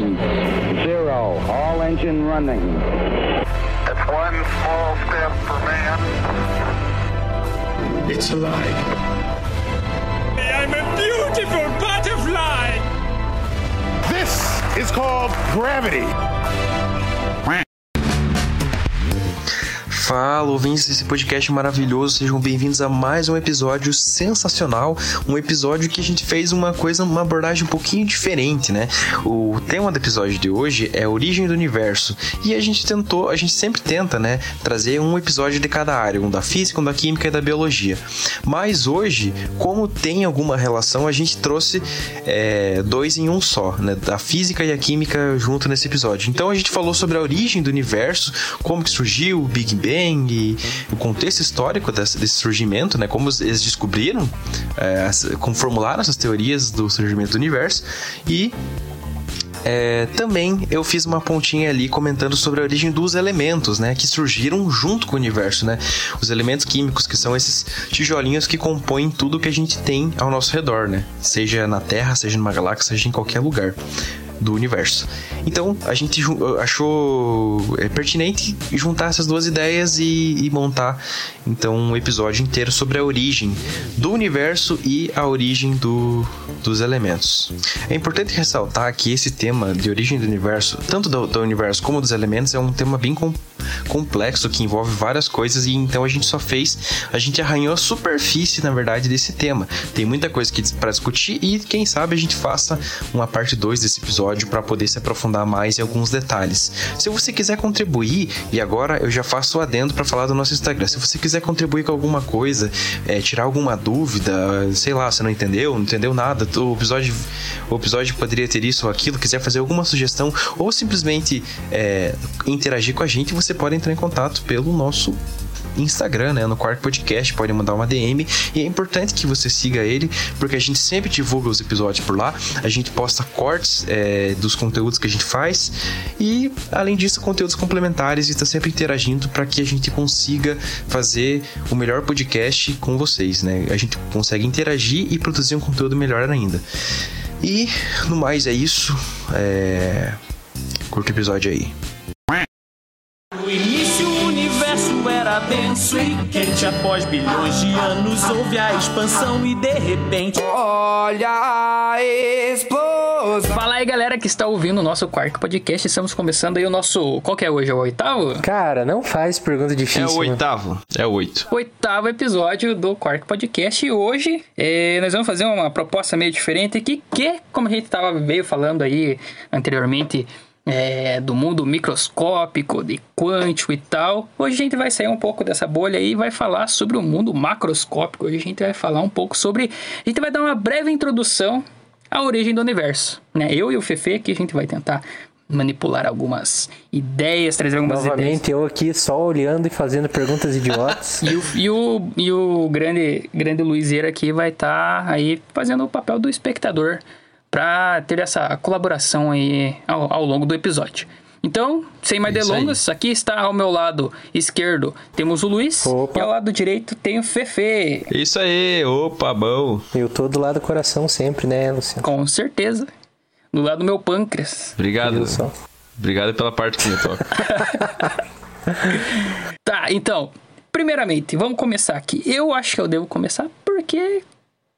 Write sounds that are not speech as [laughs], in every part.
one, zero. All engine running. It's one small step for man. It's alive. I'm a beautiful butterfly! This is called gravity. Fala, ouvintes desse podcast maravilhoso, sejam bem-vindos a mais um episódio sensacional, um episódio que a gente fez uma coisa, uma abordagem um pouquinho diferente, né? O tema do episódio de hoje é a origem do universo e a gente tentou, a gente sempre tenta, né, trazer um episódio de cada área, um da física, um da química e da biologia. Mas hoje, como tem alguma relação, a gente trouxe é, dois em um só, né? Da física e a química junto nesse episódio. Então a gente falou sobre a origem do universo, como que surgiu o Big Bang e o contexto histórico desse, desse surgimento, né? Como eles descobriram, é, como formularam essas teorias do surgimento do universo e é, também eu fiz uma pontinha ali comentando sobre a origem dos elementos, né, que surgiram junto com o universo, né? Os elementos químicos que são esses tijolinhos que compõem tudo que a gente tem ao nosso redor, né? Seja na Terra, seja numa galáxia, seja em qualquer lugar do universo. Então a gente achou é, pertinente juntar essas duas ideias e, e, montar então um episódio inteiro sobre a origem do universo e a origem do, dos elementos. É importante ressaltar que esse tema de origem do universo, tanto do, do universo como dos elementos, é um tema bem com, complexo que envolve várias coisas e então a gente só fez, a gente arranhou a superfície na verdade desse tema. Tem muita coisa que para discutir e quem sabe a gente faça uma parte 2 desse episódio para poder se aprofundar mais em alguns detalhes. Se você quiser contribuir, e agora eu já faço o adendo para falar do nosso Instagram, se você quiser contribuir com alguma coisa, é, tirar alguma dúvida, sei lá, você não entendeu, não entendeu nada, o episódio, o episódio poderia ter isso ou aquilo, quiser fazer alguma sugestão ou simplesmente é, interagir com a gente, você pode entrar em contato pelo nosso Instagram, né? No Quark Podcast, pode mandar uma DM. E é importante que você siga ele, porque a gente sempre divulga os episódios por lá. A gente posta cortes é, dos conteúdos que a gente faz. E, além disso, conteúdos complementares e está sempre interagindo para que a gente consiga fazer o melhor podcast com vocês, né? A gente consegue interagir e produzir um conteúdo melhor ainda. E, no mais, é isso. É... Curta o episódio aí. Denso e quente Após bilhões de anos houve a expansão e de repente Olha a explosão Fala aí galera que está ouvindo o nosso Quark Podcast Estamos começando aí o nosso... Qual que é hoje? É o oitavo? Cara, não faz pergunta difícil. É o mano. oitavo. É o oito. Oitavo episódio do Quark Podcast E hoje eh, nós vamos fazer uma proposta meio diferente aqui Que, como a gente tava, veio falando aí anteriormente é, do mundo microscópico, de quântico e tal. Hoje a gente vai sair um pouco dessa bolha aí e vai falar sobre o mundo macroscópico. Hoje a gente vai falar um pouco sobre. A gente vai dar uma breve introdução à origem do universo. Né? Eu e o Fefe aqui a gente vai tentar manipular algumas ideias, trazer algumas ideias. Novamente eu aqui só olhando e fazendo perguntas idiotas. [laughs] E o, e o, e o grande, grande Luizeiro aqui vai estar aí fazendo o papel do espectador para ter essa colaboração aí ao, ao, longo do episódio. Então, sem mais Isso delongas, aqui está ao meu lado esquerdo temos o Luiz Opa. e ao lado direito tem o Fefe. Isso aí, opa, bom. eu tô do lado do coração sempre, né, Luciano? Com certeza. Do lado do meu pâncreas. Obrigado. Obrigado pela parte que me toca. [laughs] Tá, então, primeiramente, vamos começar aqui. Eu acho que eu devo começar porque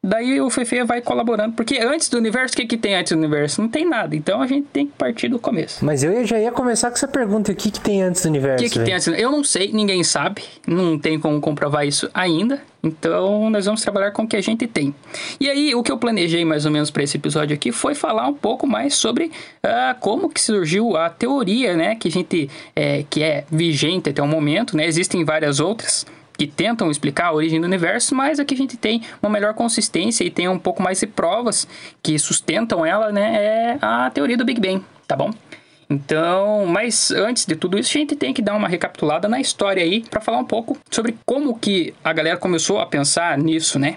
daí o Fefe vai colaborando. Porque antes do universo, o que, que tem antes do universo? Não tem nada. Então a gente tem que partir do começo. Mas eu já ia começar com essa pergunta: o que, que tem antes do O universo? que, que velho? tem antes? Eu não sei, ninguém sabe. Não tem como comprovar isso ainda. Então nós vamos trabalhar com o que a gente tem. E aí, o que eu planejei mais ou menos para esse episódio aqui foi falar um pouco mais sobre ah, como que surgiu a teoria, né? Que a gente é, que é vigente até o momento, né? Existem várias outras que tentam explicar a origem do universo, mas aqui a gente tem uma melhor consistência e tem um pouco mais de provas que sustentam ela, né? É a teoria do Big Bang, tá bom? Então, mas antes de tudo isso, a gente tem que dar uma recapitulada na história aí para falar um pouco sobre como que a galera começou a pensar nisso, né?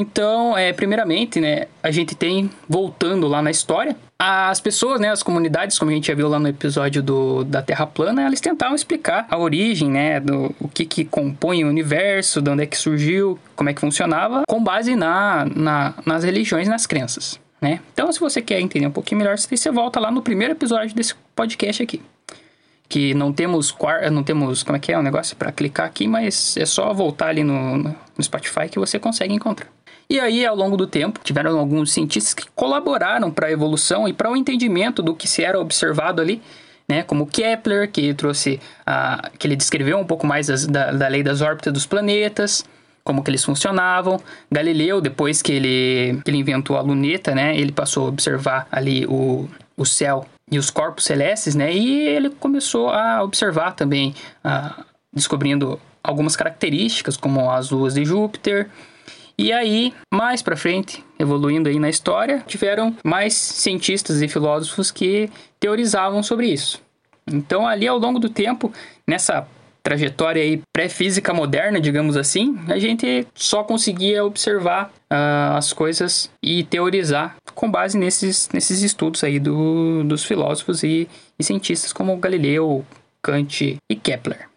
Então, é, primeiramente, né, a gente tem, voltando lá na história, as pessoas, né, as comunidades, como a gente já viu lá no episódio do, da Terra plana, elas tentavam explicar a origem, né, do o que, que compõe o universo, de onde é que surgiu, como é que funcionava, com base na, na, nas religiões e nas crenças. né? Então, se você quer entender um pouquinho melhor, você volta lá no primeiro episódio desse podcast aqui. Que não temos não temos, como é que é o negócio para clicar aqui, mas é só voltar ali no, no Spotify que você consegue encontrar. E aí, ao longo do tempo, tiveram alguns cientistas que colaboraram para a evolução e para o entendimento do que se era observado ali, né? Como Kepler, que trouxe a, que ele descreveu um pouco mais as, da, da lei das órbitas dos planetas, como que eles funcionavam. Galileu, depois que ele, que ele inventou a luneta, né? Ele passou a observar ali o, o céu e os corpos celestes, né? E ele começou a observar também, a, descobrindo algumas características, como as luas de Júpiter, e aí, mais para frente, evoluindo aí na história, tiveram mais cientistas e filósofos que teorizavam sobre isso. Então, ali ao longo do tempo, nessa trajetória aí pré-física moderna, digamos assim, a gente só conseguia observar uh, as coisas e teorizar com base nesses, nesses estudos aí do, dos filósofos e, e cientistas como Galileu, Kant e Kepler.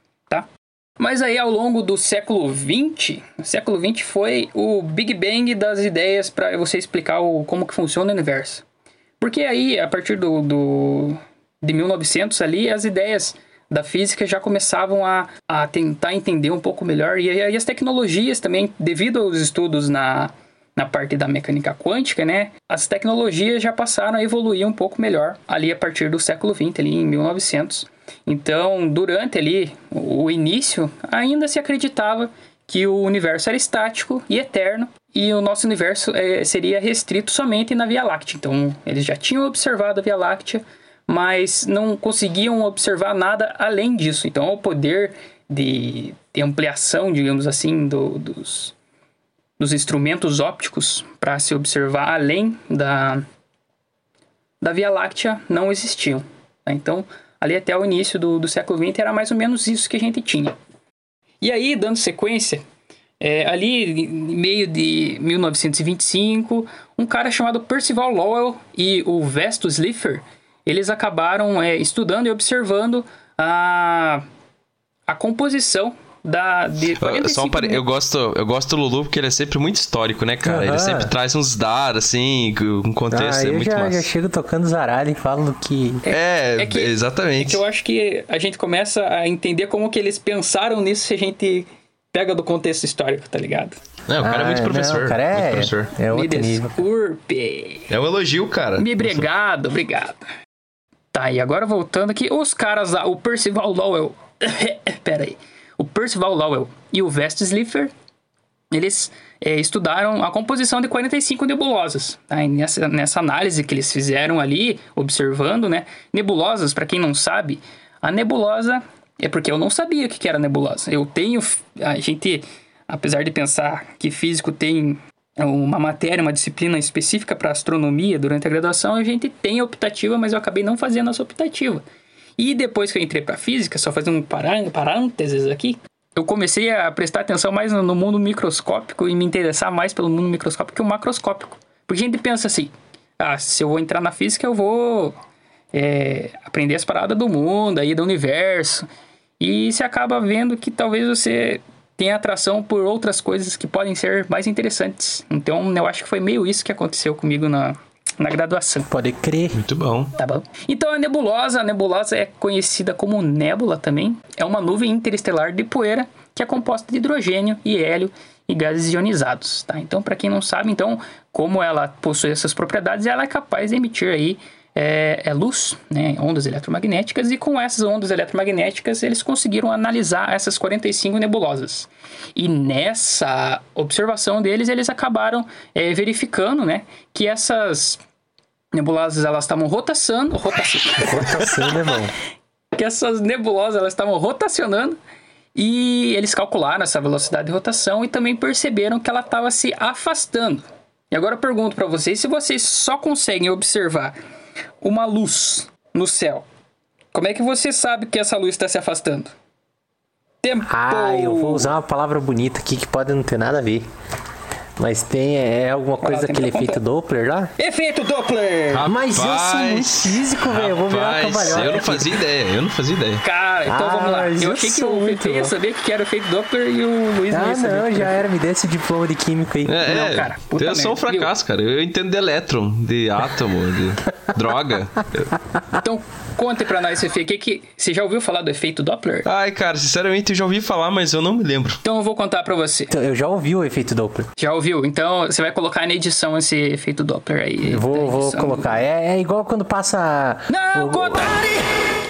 Mas aí ao longo do século XX, o século XX foi o Big Bang das ideias para você explicar o, como que funciona o universo. Porque aí, a partir do, do de 1900 ali, as ideias da física já começavam a, a tentar entender um pouco melhor. E as tecnologias também, devido aos estudos na, na parte da mecânica quântica, né? As tecnologias já passaram a evoluir um pouco melhor ali a partir do século XX, ali em 1900. Então, durante ali o início, ainda se acreditava que o universo era estático e eterno e o nosso universo é, seria restrito somente na Via Láctea. Então, eles já tinham observado a Via Láctea, mas não conseguiam observar nada além disso. Então, o poder de, de ampliação, digamos assim, do, dos, dos instrumentos ópticos para se observar além da, da Via Láctea não existiam. Né? Então, ali até o início do, do século XX, era mais ou menos isso que a gente tinha. E aí, dando sequência, é, ali meio de 1925, um cara chamado Percival Lowell e o Vestus Slipher, eles acabaram é, estudando e observando a, a composição da de Só um pare... eu gosto eu gosto do Lulu porque ele é sempre muito histórico, né, cara? Uhum. Ele sempre traz uns dados assim, um contexto ah, é muito já, massa. Eu já chego tocando zaralho e falo que é, é que, exatamente. É que eu acho que a gente começa a entender como que eles pensaram nisso se a gente pega do contexto histórico, tá ligado? Não, o cara ah, é muito ah, professor. Não, o cara é, professor. é outro Me desculpe. É um elogio, cara. Me obrigado, obrigado. Tá, e agora voltando aqui, os caras lá, o Percival Lowell. [coughs] Pera aí o Percival Lowell e o Vest Slipher, eles é, estudaram a composição de 45 nebulosas. Tá? nessa, nessa análise que eles fizeram ali, observando, né? Nebulosas, para quem não sabe, a nebulosa é porque eu não sabia o que era nebulosa. Eu tenho. A gente, apesar de pensar que físico tem uma matéria, uma disciplina específica para astronomia durante a graduação, a gente tem a optativa, mas eu acabei não fazendo essa optativa. E depois que eu entrei para física, só fazendo um parênteses aqui, eu comecei a prestar atenção mais no mundo microscópico e me interessar mais pelo mundo microscópico que o macroscópico. Porque a gente pensa assim, ah, se eu vou entrar na física, eu vou é, aprender as paradas do mundo, aí do universo. E você acaba vendo que talvez você tenha atração por outras coisas que podem ser mais interessantes. Então, eu acho que foi meio isso que aconteceu comigo na, na graduação. Pode crer. Muito bom. Tá bom. Então a nebulosa, a nebulosa é conhecida como nébula também. É uma nuvem interestelar de poeira que é composta de hidrogênio e hélio e gases ionizados, tá? Então, para quem não sabe, então, como ela possui essas propriedades, ela é capaz de emitir aí é, é luz, né, ondas eletromagnéticas, e com essas ondas eletromagnéticas eles conseguiram analisar essas 45 nebulosas. E nessa observação deles, eles acabaram é, verificando né, que essas nebulosas elas estavam rotacionando. Rotacionando, [laughs] rotacionando é bom. [laughs] que essas nebulosas elas estavam rotacionando e eles calcularam essa velocidade de rotação e também perceberam que ela estava se afastando. E agora eu pergunto para vocês se vocês só conseguem observar uma luz no céu. Como é que você sabe que essa luz está se afastando? Tempo! Ah, eu vou usar uma palavra bonita aqui que pode não ter nada a ver. Mas tem é alguma coisa daquele muita efeito Doppler lá? Efeito Doppler! Mas eu sou muito físico, velho. Eu vou virar Rapaz, cambalhota. Eu não fazia ideia, eu não fazia ideia. Cara, então Ah, vamos lá. Eu eu achei que o Fefe ia saber o que era o efeito Doppler e o Luiz não Ah, saber. não, já era. Me dê esse diploma de químico aí. É, Não, é, cara, puta eu sou um fracasso, cara. Eu entendo de elétron, de átomo, de [laughs] droga. Então, conte pra nós, Fefe, que que... Você já ouviu falar do efeito Doppler? Ai, cara, sinceramente eu já ouvi falar, mas eu não me lembro. Então eu vou contar pra você. Então, Eu já ouvi o efeito Doppler. Já ouviu? Então você vai colocar na edição esse efeito Doppler aí. Eu vou, vou colocar. É, é igual quando passa. Não, o- conta!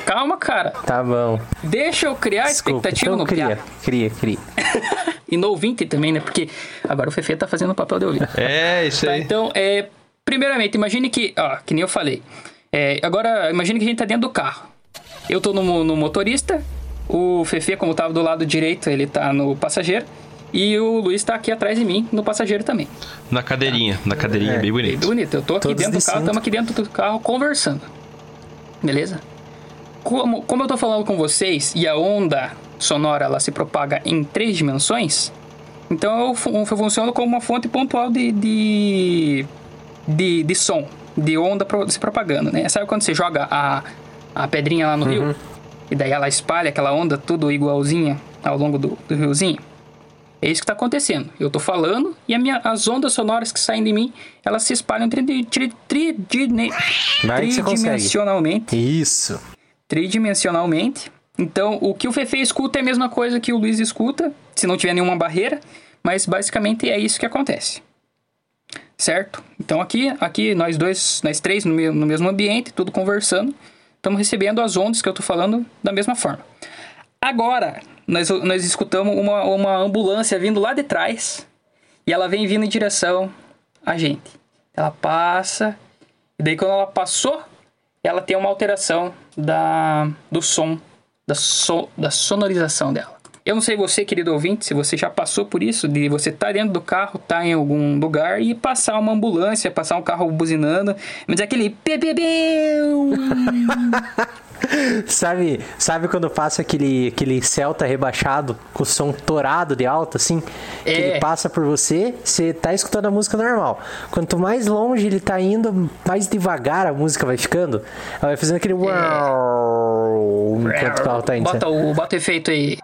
Calma, cara. Tá bom. Deixa eu criar a Desculpa. expectativa Então no cria, piá. cria, cria. [laughs] E no ouvinte também, né? Porque agora o Fefe tá fazendo o papel de ouvinte. É, isso Tá, aí. então, é, primeiramente, imagine que, ó, que nem eu falei. É, agora, imagine que a gente tá dentro do carro. Eu tô no, no motorista, o Fefe, como tava do lado direito, ele tá no passageiro. E o Luiz tá aqui atrás de mim, no passageiro também. Na cadeirinha, na cadeirinha, bem Bem bonito. bonito. Eu tô aqui Todos dentro do de carro, estamos aqui dentro do carro conversando. Beleza? Como, como eu tô falando com vocês e a onda sonora ela se propaga em três dimensões, então eu, eu funciono como uma fonte pontual de, de, de, de som, de onda pro- se propagando, né? Sabe quando você joga a, a pedrinha lá no rio? E daí ela espalha aquela onda tudo igualzinha ao longo do, do riozinho? É isso que está acontecendo. Eu estou falando e a minha, as ondas sonoras que saem de mim, elas se espalham tri, tri, tri, tri, tridimensionalmente. Isso. Tridimensionalmente. Então, o que o Fefe escuta é a mesma coisa que o Luiz escuta, se não tiver nenhuma barreira, mas basicamente é isso que acontece. Certo? Então aqui, aqui nós dois, nós três no mesmo ambiente, tudo conversando, estamos recebendo as ondas que eu estou falando da mesma forma. Agora, nós, nós escutamos uma, uma ambulância vindo lá de trás e ela vem vindo em direção a gente. Ela passa, e daí quando ela passou, ela tem uma alteração da, do som, da, so, da sonorização dela. Eu não sei você, querido ouvinte, se você já passou por isso, de você estar dentro do carro, estar em algum lugar e passar uma ambulância, passar um carro buzinando, mas é aquele. [laughs] [laughs] Sabe, sabe quando passa aquele, aquele Celta rebaixado com o som torado de alto, assim? Que É. ele passa por você, você tá escutando a música normal. Quanto mais longe ele tá indo, mais devagar a música vai ficando. Ela vai fazendo aquele uau enquanto o carro tá indo. Bota o, bota o efeito aí.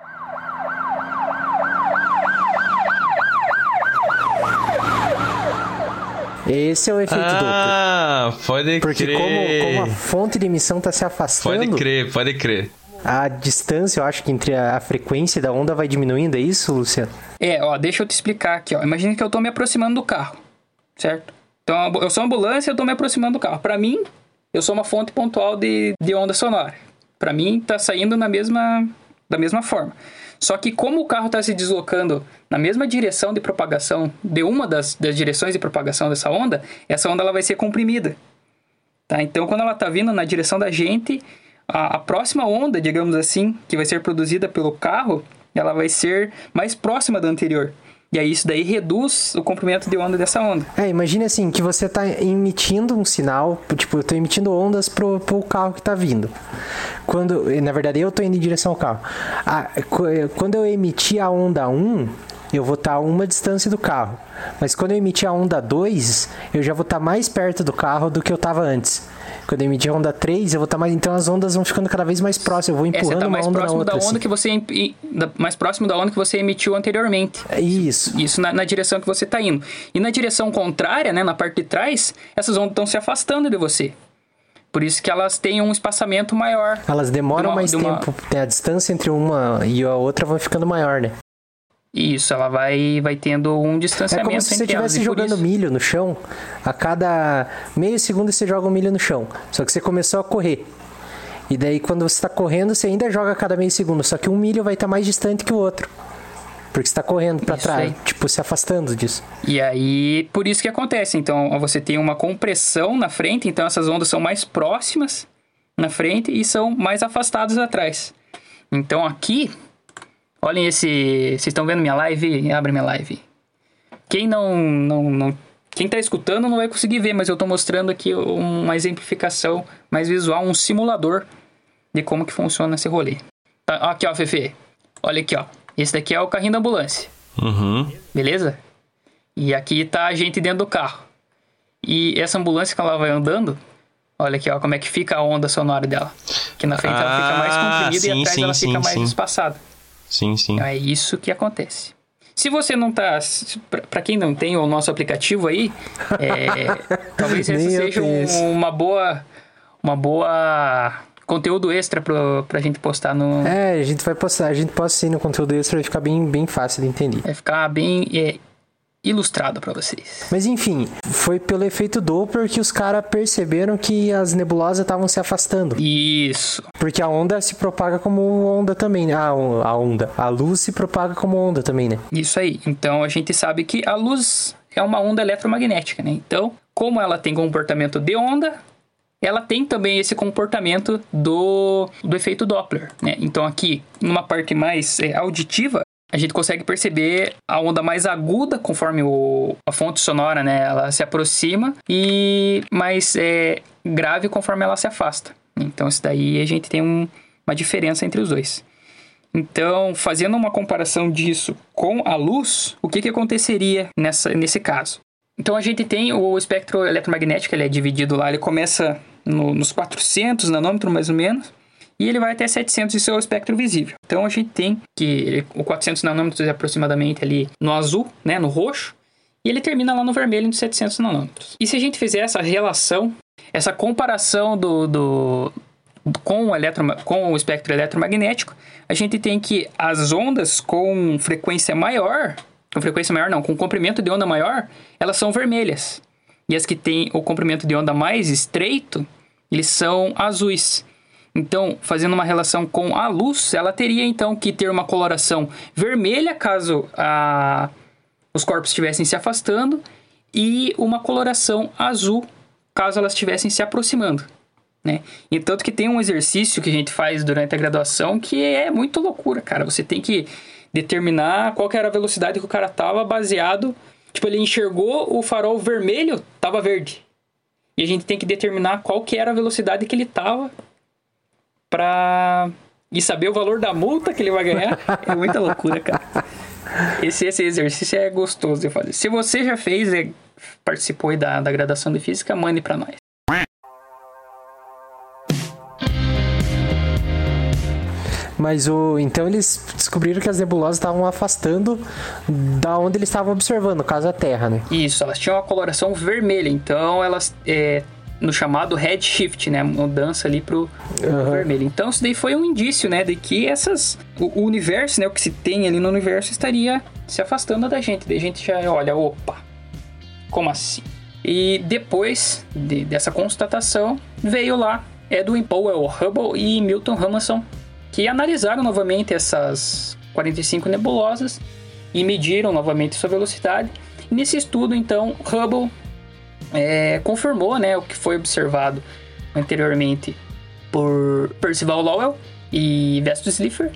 Esse é o efeito. Ah, pode Porque crer. como, como a fonte de emissão tá se afastando, Pode crer, pode crer. a distância, eu acho que entre a, a frequência da onda vai diminuindo, é isso, Luciano? É, ó, deixa eu te explicar aqui, ó. Imagina que eu tô me aproximando do carro, certo? Então, eu sou ambulância, eu tô me aproximando do carro. Pra mim, eu sou uma fonte pontual de, de onda sonora. Pra mim, tá saindo na mesma, da mesma forma. Só que como o carro tá se deslocando na mesma direção de propagação de uma das, das direções de propagação dessa onda, essa onda ela vai ser comprimida. Tá? Então, quando ela está vindo na direção da gente, a, a próxima onda, digamos assim, que vai ser produzida pelo carro, ela vai ser mais próxima da anterior. E aí isso daí reduz o comprimento de onda dessa onda. É, imagine assim, que você tá emitindo um sinal, tipo, eu tô emitindo ondas pro, pro carro que tá vindo. Quando, na verdade, eu tô indo em direção ao carro. Qu- quando eu emitir a onda 1, eu vou estar a uma distância do carro. Mas quando eu emitir a onda 2, eu já vou estar mais perto do carro do que eu tava antes. Quando eu emitir a onda 3, eu vou estar mais. Então as ondas vão ficando cada vez mais próximas. Eu vou É, você empurrando tá uma mais onda na próximo outra. da onda assim. que você mais próximo da onda que você emitiu anteriormente. Isso. Isso na, na direção que você está indo. E na direção contrária, né, na parte de trás, essas ondas estão se afastando de você. Por isso que elas têm um espaçamento maior. Elas demoram De uma- mais de uma- tempo. Tem a distância entre uma e a outra vai ficando maior, né? Isso, ela vai, vai tendo um É distanciamento como se você estivesse jogando isso- milho no chão. A cada meio segundo você joga um milho no chão. Só que você começou a correr. E daí quando você está correndo, você ainda joga a cada meio segundo. Só que um milho vai estar mais distante que o outro. Porque você está correndo para trás, aí. tipo, se afastando disso. E aí, por isso que acontece. Então, você tem uma compressão na frente, então essas ondas são mais próximas na frente e são mais afastadas atrás. Então, aqui, olhem esse. Vocês estão vendo minha live? Abre minha live. Quem não, não, não. Quem tá escutando não vai conseguir ver, mas eu tô mostrando aqui uma exemplificação mais visual, um simulador de como que funciona esse rolê. Tá, aqui, ó, Fefe. Olha aqui, ó. Esse daqui é o carrinho da ambulância. Uhum. Beleza? E aqui tá a gente dentro do carro. E essa ambulância que ela vai andando, olha aqui, ó, como é que fica a onda sonora dela. Que na frente ela fica mais Ah, comprimida sim, e atrás sim, ela sim, fica mais espaçada. Sim, sim. É isso que acontece. Se você não tá. Pra quem não tem o nosso aplicativo aí, é, [laughs] talvez essa seja um- uma boa. Uma boa. Conteúdo extra pro, pra gente postar no. É, a gente vai postar, a gente posta sim no conteúdo extra, vai ficar bem, bem fácil de entender. Vai ficar bem é, ilustrado pra vocês. Mas enfim, foi pelo efeito Doppler que os caras perceberam que as nebulosas estavam se afastando. Isso. Porque a onda se propaga como onda também, né? Ah, a onda. A luz se propaga como onda também, né? Isso aí. Então a gente sabe que a luz é uma onda eletromagnética, né? Então, como ela tem comportamento de onda, ela tem também esse comportamento do, do efeito Doppler, né? Então aqui, numa parte mais é, auditiva, a gente consegue perceber a onda mais aguda conforme o, a fonte sonora, né? Ela se aproxima e mais é, grave conforme ela se afasta. Então isso daí a gente tem um- uma diferença entre os dois. Então, fazendo uma comparação disso com a luz, o que, que aconteceria nessa, nesse caso? Então, a gente tem o espectro eletromagnético, ele é dividido lá, ele começa no- nos 400 nanômetros, mais ou menos, e ele vai até 700, isso é o espectro visível. Então, a gente tem que o 400 nanômetros é aproximadamente ali no azul, né, no roxo, e ele termina lá no vermelho, nos 700 nanômetros. E se a gente fizer essa relação, essa comparação do, do, com o, eletroma- com o espectro eletromagnético, a gente tem que as ondas com frequência maior, com frequência maior não, com comprimento de onda maior, elas são vermelhas. E as que têm o comprimento de onda mais estreito, eles são azuis. Então, fazendo uma relação com a luz, ela teria então que ter uma coloração vermelha caso a, os corpos estivessem se afastando e uma coloração azul caso elas estivessem se aproximando. Né? E tanto que tem um exercício que a gente faz durante a graduação que é muito loucura, cara. Você tem que determinar qual era a velocidade que o cara tava baseado. Tipo, ele enxergou o farol vermelho, tava verde. E a gente tem que determinar qual que era a velocidade que ele tava pra... E saber o valor da multa que ele vai ganhar. É muita loucura, cara. Esse, esse exercício é gostoso de fazer. Se você já fez, é, participou da, da graduação de física, mande pra nós. Mas o. Então eles descobriram que as nebulosas estavam afastando da onde eles estavam observando, no caso a Terra, né? Isso, elas tinham uma coloração vermelha, então elas é, no chamado redshift, né, mudança ali pro, pro Aham. vermelho. Então isso daí foi um indício, né, de que essas o, o universo, né, o que se tem ali no universo estaria se afastando da gente. Daí a gente já olha, opa, como assim? E depois de- dessa constatação veio lá Edwin Powell Hubble e Milton Ramanson que analisaram novamente essas 45 nebulosas e mediram novamente sua velocidade. E nesse estudo, então, Hubble é, confirmou né, o que foi observado anteriormente por Percival Lowell e Vestus Slipher.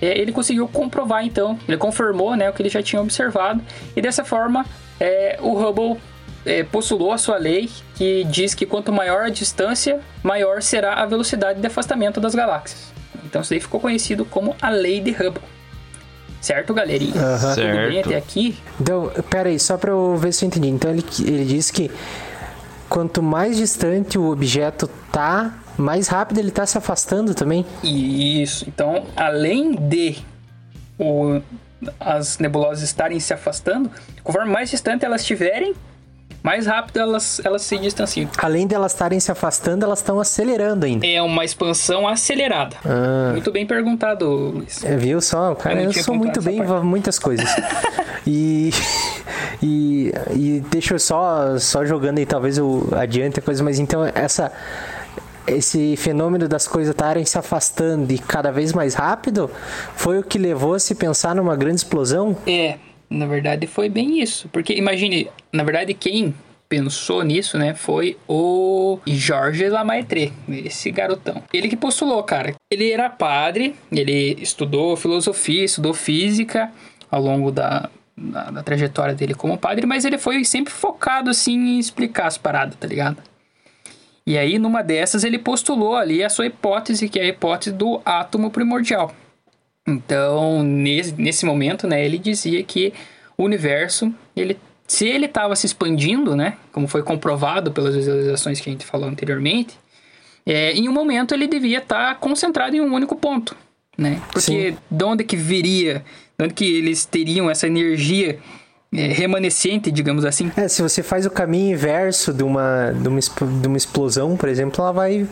É, ele conseguiu comprovar, então, ele confirmou né, o que ele já tinha observado, e dessa forma é, o Hubble é, postulou a sua lei que diz que quanto maior a distância, maior será a velocidade de afastamento das galáxias. Então isso daí ficou conhecido como a lei de Hubble. Certo, galerinha? Tudo bem Certo. até aqui? Então, pera aí, só pra eu ver se eu entendi. Então ele, ele disse que quanto mais distante o objeto tá, mais rápido ele tá se afastando também. Isso. Então, além de o- as nebulosas estarem se afastando, conforme mais distante elas estiverem, mais rápido elas, elas se distanciam. Além de elas estarem se afastando, elas estão acelerando ainda. É uma expansão acelerada. Muito bem perguntado, Luiz. É, viu só? Cara, Eu eu, sou muito bem em muitas coisas. [laughs] e, e, e deixa eu só, só jogando aí, talvez eu adiante a coisa, mas então essa. Esse fenômeno das coisas estarem se afastando e cada vez mais rápido foi o que levou a se pensar numa grande explosão? É, na verdade foi bem isso. Porque imagine, na verdade, quem pensou nisso, né, foi o Jorge Lamaitre, esse garotão. Ele que postulou, cara. Ele era padre, ele estudou filosofia, estudou física ao longo da, da, da trajetória dele como padre, mas ele foi sempre focado, assim, em explicar as paradas, tá ligado? E aí, numa dessas, ele postulou ali a sua hipótese, que é a hipótese do átomo primordial. Então, nesse, nesse momento, né, ele dizia que o universo ele se ele estava se expandindo, né? Como foi comprovado pelas visualizações que a gente falou anteriormente, é, em um momento ele devia estar tá concentrado em um único ponto, né? Porque Sim. de onde que viria, de onde que eles teriam essa energia é, remanescente, digamos assim? É, se você faz o caminho inverso de uma, de uma, de uma explosão, por exemplo, ela vai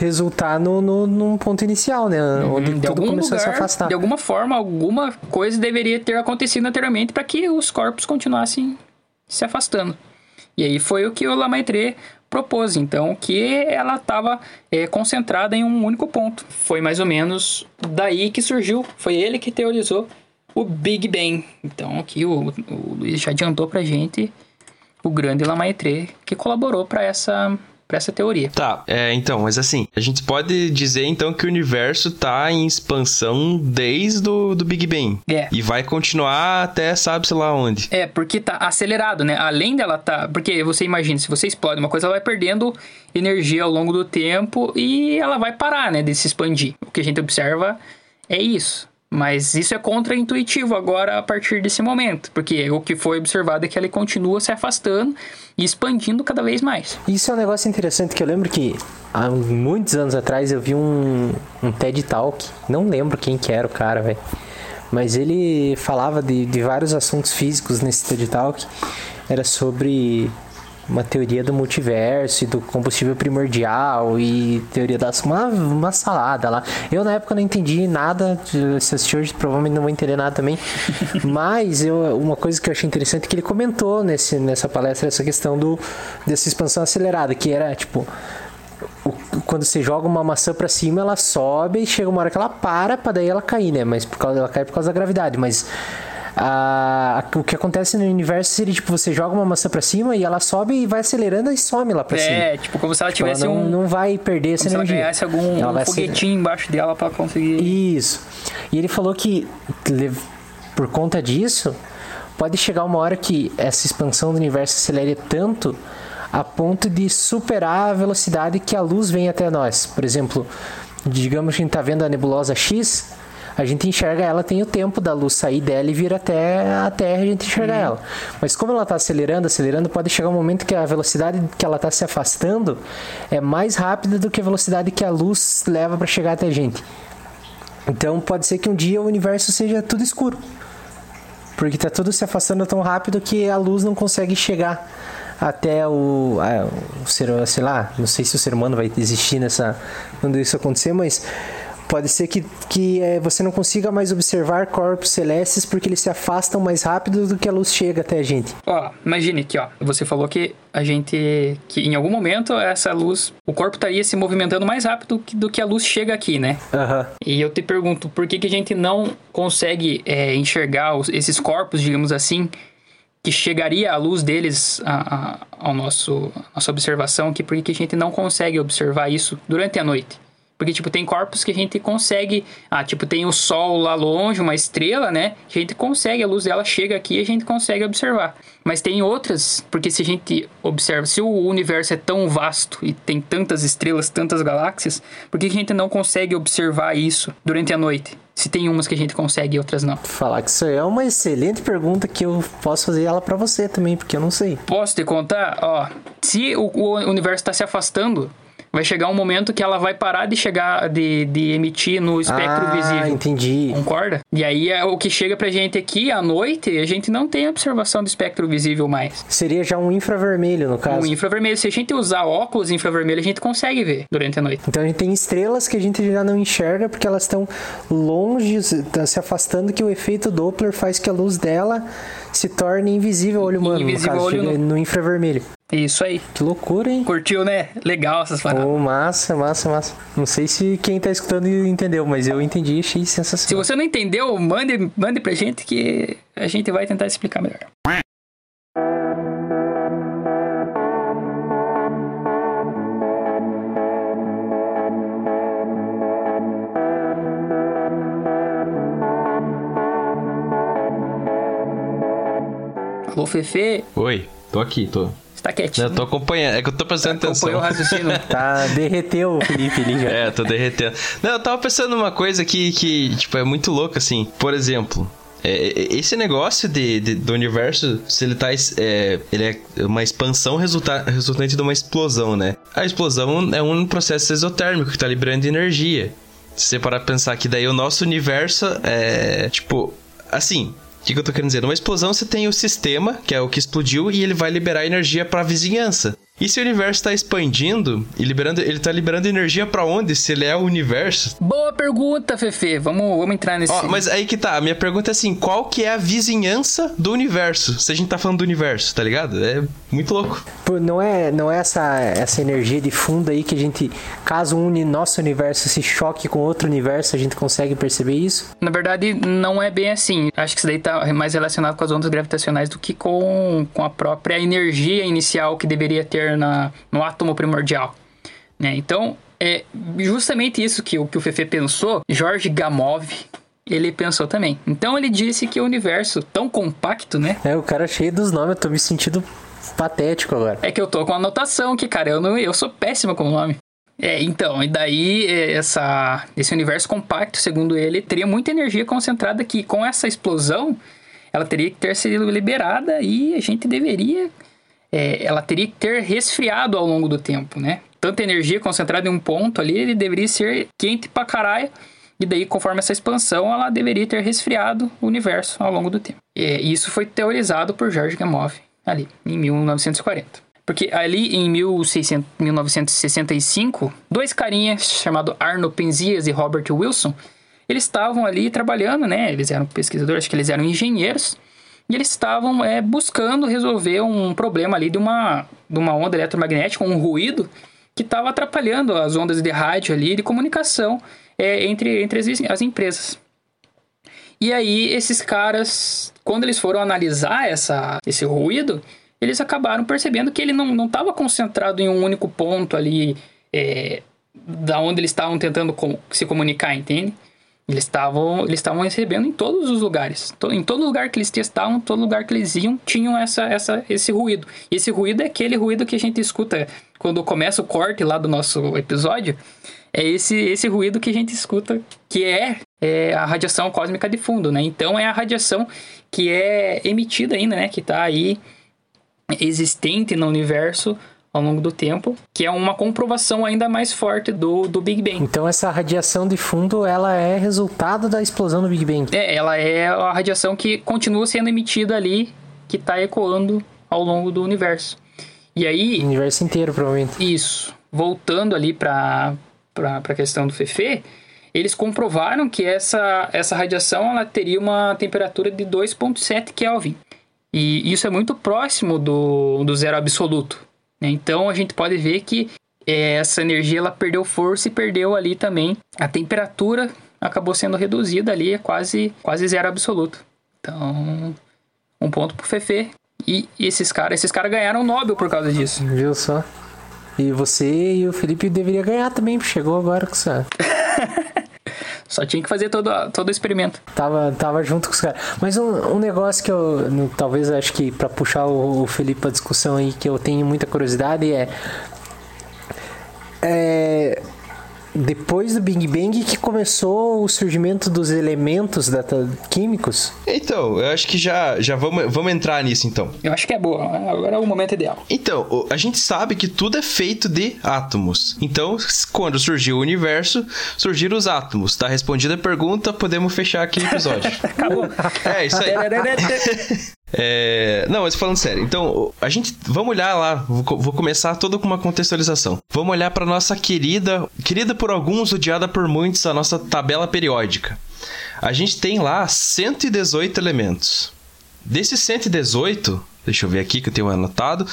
resultar no, no, num ponto inicial, né? Uhum, Onde de tudo começou lugar, a se afastar. De alguma forma, alguma coisa deveria ter acontecido anteriormente para que os corpos continuassem se afastando. E aí foi o que o Lamaitre propôs, então, que ela estava é, concentrada em um único ponto. Foi mais ou menos daí que surgiu, foi ele que teorizou o Big Bang. Então, aqui o, o Luiz já adiantou pra gente o grande Lamaitre que colaborou para essa para essa teoria. Tá, é, então, mas assim, a gente pode dizer então que o universo tá em expansão desde do, do Big Bang. É. E vai continuar até sabe-se lá onde. É, porque tá acelerado, né? Além dela tá. Porque você imagina, se você explode uma coisa, ela vai perdendo energia ao longo do tempo e ela vai parar, né? De se expandir. O que a gente observa é isso. Mas isso é contra-intuitivo agora a partir desse momento, porque o que foi observado é que ele continua se afastando e expandindo cada vez mais. Isso é um negócio interessante que eu lembro que há muitos anos atrás eu vi um, um TED Talk, não lembro quem que era o cara, velho. Mas ele falava de, de vários assuntos físicos nesse TED Talk. Era sobre uma teoria do multiverso e do combustível primordial e teoria das uma, uma salada lá. Eu na época não entendi nada, se assistiu hoje provavelmente não vou entender nada também. [laughs] Mas eu, uma coisa que eu achei interessante é que ele comentou nesse, nessa palestra essa questão do dessa expansão acelerada, que era tipo quando você joga uma maçã para cima, ela sobe e chega uma hora que ela para para daí ela cair, né? Mas por causa ela cai por causa da gravidade, mas a, o que acontece no universo seria, tipo, você joga uma maçã pra cima e ela sobe e vai acelerando e some lá pra é, cima. É, tipo, como se ela tipo, tivesse ela não, um... Não vai perder essa energia. Se ela ganhasse algum um foguetinho ser... embaixo dela pra conseguir... Isso. E ele falou que, por conta disso, pode chegar uma hora que essa expansão do universo acelere tanto a ponto de superar a velocidade que a luz vem até nós. Por exemplo, digamos que a gente está vendo a nebulosa X, a gente enxerga ela, tem o tempo da luz sair dela e vir até a Terra a gente enxerga uhum. ela. Mas como ela está acelerando, acelerando, pode chegar um momento que a velocidade que ela está se afastando é mais rápida do que a velocidade que a luz leva para chegar até a gente. Então pode ser que um dia o universo seja tudo escuro. Porque está tudo se afastando tão rápido que a luz não consegue chegar até o, a, o ser, sei lá, não sei se o ser humano vai existir nessa quando isso acontecer, mas Pode ser que, que é, você não consiga mais observar corpos celestes porque eles se afastam mais rápido do que a luz chega até a gente. Ó, imagine aqui, ó. Você falou que a gente. que em algum momento essa luz. O corpo estaria se movimentando mais rápido do que a luz chega aqui, né? Uhum. E eu te pergunto, por que, que a gente não consegue é, enxergar os, esses corpos, digamos assim, que chegaria a luz deles a, a, ao nosso nossa observação, que por que, que a gente não consegue observar isso durante a noite? Porque, tipo, tem corpos que a gente consegue. Ah, tipo, tem o Sol lá longe, uma estrela, né? A gente consegue, a luz dela chega aqui e a gente consegue observar. Mas tem outras, porque se a gente observa, se o universo é tão vasto e tem tantas estrelas, tantas galáxias, por que a gente não consegue observar isso durante a noite? Se tem umas que a gente consegue e outras não. Falar que isso é uma excelente pergunta que eu posso fazer ela para você também, porque eu não sei. Posso te contar? Ó, se o, o universo está se afastando, vai chegar um momento que ela vai parar de chegar, de, de emitir no espectro ah, visível. entendi. Concorda? E aí é o que chega pra gente aqui à noite, a gente não tem observação do espectro visível mais. Seria já um infravermelho, no caso. Um infravermelho. Se a gente usar óculos infravermelho, a gente consegue ver durante a noite. Então a gente tem estrelas que a gente já não enxerga porque elas estão longe, tá se afastando, que o efeito Doppler faz que a luz dela se torne invisível ao olho humano, invisível no, caso, olho no infravermelho. Isso aí. Que loucura, hein? Curtiu, né? Legal essas paradas. Oh, massa, massa, massa. Não sei se quem tá escutando entendeu, mas eu entendi e achei sensacional. Se você não entendeu, mande, mande pra gente que a gente vai tentar explicar melhor. Alô, Fefe? Oi, tô aqui, tô. Tá quietinho. Eu tô acompanhando, é que eu tô prestando atenção. Acompanhou o raciocínio. [laughs] tá, derreteu o Felipe ali É, tô derretendo. Não, eu tava pensando numa coisa que, que, tipo, é muito louca, assim. Por exemplo, É, é, esse negócio de, de- do universo, se ele tá. É, ele é uma expansão resulta, resultante de uma explosão, né? A explosão é um processo exotérmico que tá liberando energia. Se você parar pra pensar que daí o nosso universo é. Tipo. Assim. O que, que eu tô querendo dizer? Numa explosão você tem o sistema, que é o que explodiu, e ele vai liberar energia pra vizinhança. E se o universo tá expandindo e liberando. Ele tá liberando energia pra onde? Se ele é o universo? Boa pergunta, Fefe. Vamos, vamos entrar nesse. Ó, mas aí que tá, a minha pergunta é assim, qual que é a vizinhança do universo? Se a gente tá falando do universo, tá ligado? É muito louco. Pô, Não é, não é essa, essa energia de fundo aí que a gente, caso um nosso universo se choque com outro universo, a gente consegue perceber isso? Na verdade, não é bem assim. Acho que isso daí tá mais relacionado com as ondas gravitacionais do que com, com a própria energia inicial que deveria ter na, no átomo primordial. Né? Então, é justamente isso que, o- que o Fefe pensou, Jorge Gamov, ele pensou também. Então, ele disse que o universo tão compacto, né? É, o cara cheio dos nomes, eu tô me sentindo patético agora. É que eu tô com anotação aqui, cara. Eu, não, eu sou péssimo com o nome. É, então, e daí é, essa, esse universo compacto, segundo ele, teria muita energia concentrada que com essa explosão ela teria que ter sido liberada e a gente deveria. É, ela teria que ter resfriado ao longo do tempo, né? Tanta energia concentrada em um ponto ali, ele deveria ser quente pra caralho. E daí, conforme essa expansão, ela deveria ter resfriado o universo ao longo do tempo. É, isso foi teorizado por George Gamow ali, em 1940. Porque ali em 1600 1965, dois carinhas chamados Arno Penzias e Robert Wilson, eles estavam ali trabalhando, né? Eles eram pesquisadores, acho que eles eram engenheiros. E eles estavam é, buscando resolver um problema ali de uma, de uma onda eletromagnética, um ruído, que estava atrapalhando as ondas de rádio ali de comunicação é, entre, entre as, as empresas. E aí, esses caras, quando eles foram analisar essa, esse ruído, eles acabaram percebendo que ele não estava concentrado em um único ponto ali, é, da onde eles estavam tentando se comunicar, entende? Eles estavam eles estavam recebendo em todos os lugares. Em todo lugar que eles testavam, todo lugar que eles iam, tinham essa, essa, esse ruído. E esse ruído é aquele ruído que a gente escuta quando começa o corte lá do nosso episódio. É esse, esse ruído que a gente escuta, que é, é a radiação cósmica de fundo, né? Então é a radiação que é emitida ainda, né? Que está aí existente no universo ao longo do tempo, que é uma comprovação ainda mais forte do, do Big Bang. Então essa radiação de fundo, ela é resultado da explosão do Big Bang. É, ela é a radiação que continua sendo emitida ali, que está ecoando ao longo do universo. E aí, O universo inteiro, provavelmente. isso, voltando ali para a questão do Fefe, eles comprovaram que essa, essa radiação ela teria uma temperatura de 2,7 Kelvin. E isso é muito próximo do, do zero absoluto. Né? Então a gente pode ver que eh, essa energia ela perdeu força e perdeu ali também a temperatura acabou sendo reduzida ali a quase quase zero absoluto. Então um ponto pro Fefe e esses caras esses caras ganharam o Nobel por causa disso. Viu só? E você e o Felipe deveria ganhar também, porque chegou agora com essa. [laughs] Só tinha que fazer todo todo o experimento. Tava, tava junto com os caras. Mas um, um negócio que eu, no- talvez acho que pra puxar o, o Felipe pra discussão aí, que eu tenho muita curiosidade é. É. Depois do Big Bang que começou o surgimento dos elementos data, químicos. Então, eu acho que já, já vamos, vamos entrar nisso então. Eu acho que é boa. Agora é o momento ideal. Então, o- a gente sabe que tudo é feito de átomos. Então, quando surgiu o universo, surgiram os átomos. Tá respondida a pergunta, podemos fechar aqui o episódio. [laughs] Acabou. é, isso aí. [laughs] É, Não, mas falando sério, então a gente vamos olhar lá. Vou, co- vou começar todo com uma contextualização. Vamos olhar para nossa querida, querida por alguns, odiada por muitos, a nossa tabela periódica. A gente tem lá 118 elementos. Desses 118, deixa eu ver aqui que eu tenho anotado.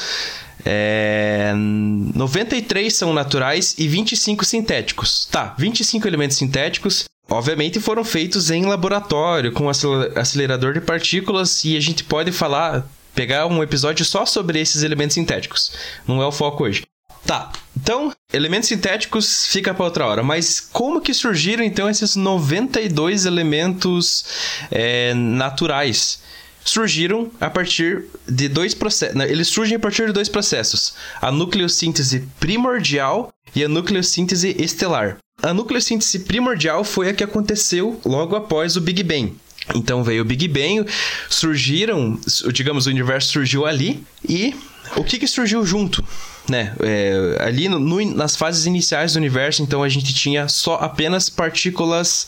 É, 93 são naturais e 25 sintéticos. Tá, 25 elementos sintéticos. Obviamente foram feitos em laboratório, com acel- acelerador de partículas, e a gente pode falar, pegar um episódio só sobre esses elementos sintéticos. Não é o foco hoje. Tá, então, elementos sintéticos fica para outra hora, mas como que surgiram então esses 92 elementos é, naturais? Surgiram a partir de dois processos. Eles surgem a partir de dois processos: a nucleossíntese primordial e a nucleossíntese estelar. A nucleossíntese primordial foi a que aconteceu logo após o Big Bang. Então veio o Big Bang, surgiram, digamos, o universo surgiu ali e o que, que surgiu junto? Né? É, ali no, no, nas fases iniciais do universo, então a gente tinha só apenas partículas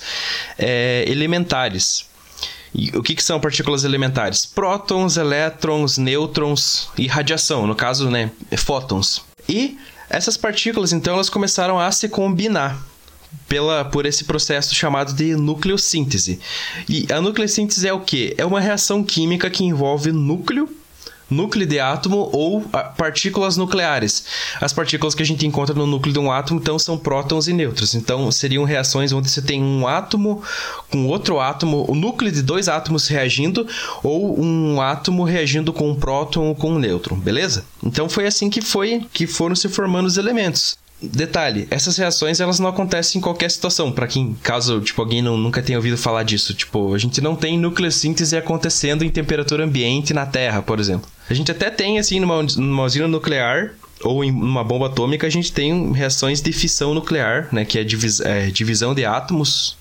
é, elementares. E o que, que são partículas elementares? Prótons, elétrons, nêutrons e radiação, no caso, né, fótons. E essas partículas, então, elas começaram a se combinar pela, por esse processo chamado de nucleossíntese. E a nucleossíntese é o que? É uma reação química que envolve núcleo núcleo de átomo ou ah, partículas nucleares. As partículas que a gente encontra no núcleo de um átomo, então, são prótons e nêutrons. Então, seriam reações onde você tem um átomo com outro átomo, o núcleo de dois átomos reagindo, ou um átomo reagindo com um próton ou com um nêutron, beleza? Então, foi assim que foi que foram se formando os elementos. Detalhe, essas reações elas não acontecem em qualquer situação. Para quem, caso tipo alguém não, nunca tenha ouvido falar disso, tipo, a gente não tem nucleossíntese acontecendo em temperatura ambiente na Terra, por exemplo. A gente até tem assim numa, numa usina nuclear ou em uma bomba atômica a gente tem reações de fissão nuclear, né, que é, divis é divisão de átomos